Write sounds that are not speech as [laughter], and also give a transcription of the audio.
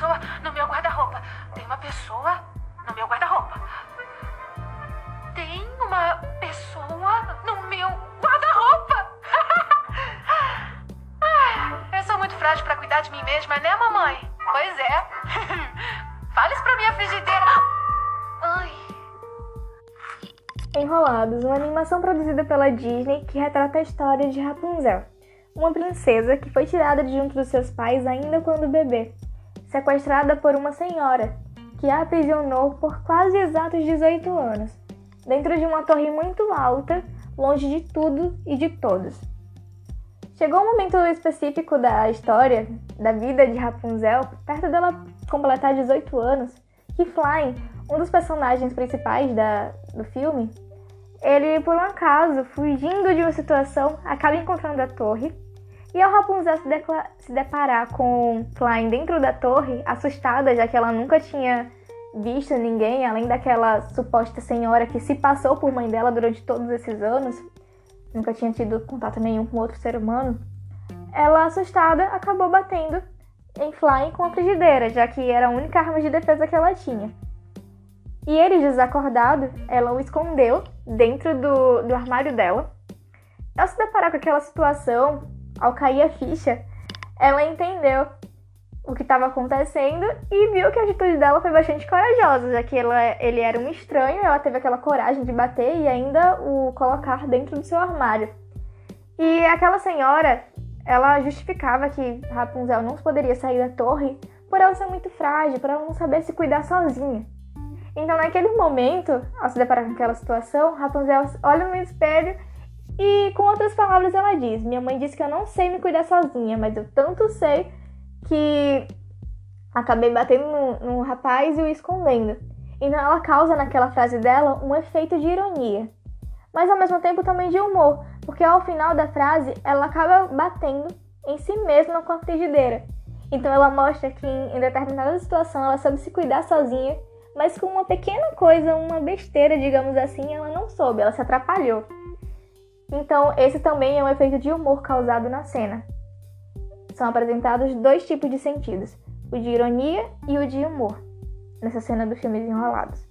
pessoa no meu guarda-roupa. Tem uma pessoa no meu guarda-roupa. Tem uma pessoa no meu guarda-roupa. [laughs] Ah, eu sou muito frágil para cuidar de mim mesma, né, mamãe? Pois é. [laughs] Fale isso pra minha frigideira. Ai. Enrolados, uma animação produzida pela Disney que retrata a história de Rapunzel, uma princesa que foi tirada de junto dos seus pais ainda quando bebê, sequestrada por uma senhora que a aprisionou por quase exatos 18 anos, dentro de uma torre muito alta, longe de tudo e de todos. Chegou um momento específico da história, da vida de Rapunzel, perto dela completar 18 anos, que Flynn, um dos personagens principais da, do filme, ele, por um acaso, fugindo de uma situação, acaba encontrando a torre. E ao Rapunzel se, se deparar com Flynn dentro da torre, assustada, já que ela nunca tinha visto ninguém, além daquela suposta senhora que se passou por mãe dela durante todos esses anos, nunca tinha tido contato nenhum com outro ser humano, ela, assustada, acabou batendo em Flying com a frigideira, já que era a única arma de defesa que ela tinha. E ele, desacordado, ela o escondeu dentro do, do armário dela. Ao se deparar com aquela situação, ao cair a ficha, ela entendeu o que estava acontecendo e viu que a atitude dela foi bastante corajosa, já que ela, ele era um estranho, ela teve aquela coragem de bater e ainda o colocar dentro do seu armário. E aquela senhora, ela justificava que Rapunzel não poderia sair da torre por ela ser muito frágil, por ela não saber se cuidar sozinha. Então, naquele momento, ao se deparar com aquela situação, Rapunzel olha no espelho e, com outras palavras, ela diz: Minha mãe disse que eu não sei me cuidar sozinha, mas eu tanto sei que acabei batendo no rapaz e o escondendo. Então, ela causa naquela frase dela um efeito de ironia, mas ao mesmo tempo também de humor, porque ao final da frase ela acaba batendo em si mesma com a frigideira. Então, ela mostra que em determinada situação ela sabe se cuidar sozinha mas com uma pequena coisa, uma besteira, digamos assim, ela não soube, ela se atrapalhou. Então, esse também é um efeito de humor causado na cena. São apresentados dois tipos de sentidos, o de ironia e o de humor, nessa cena do filme Enrolados.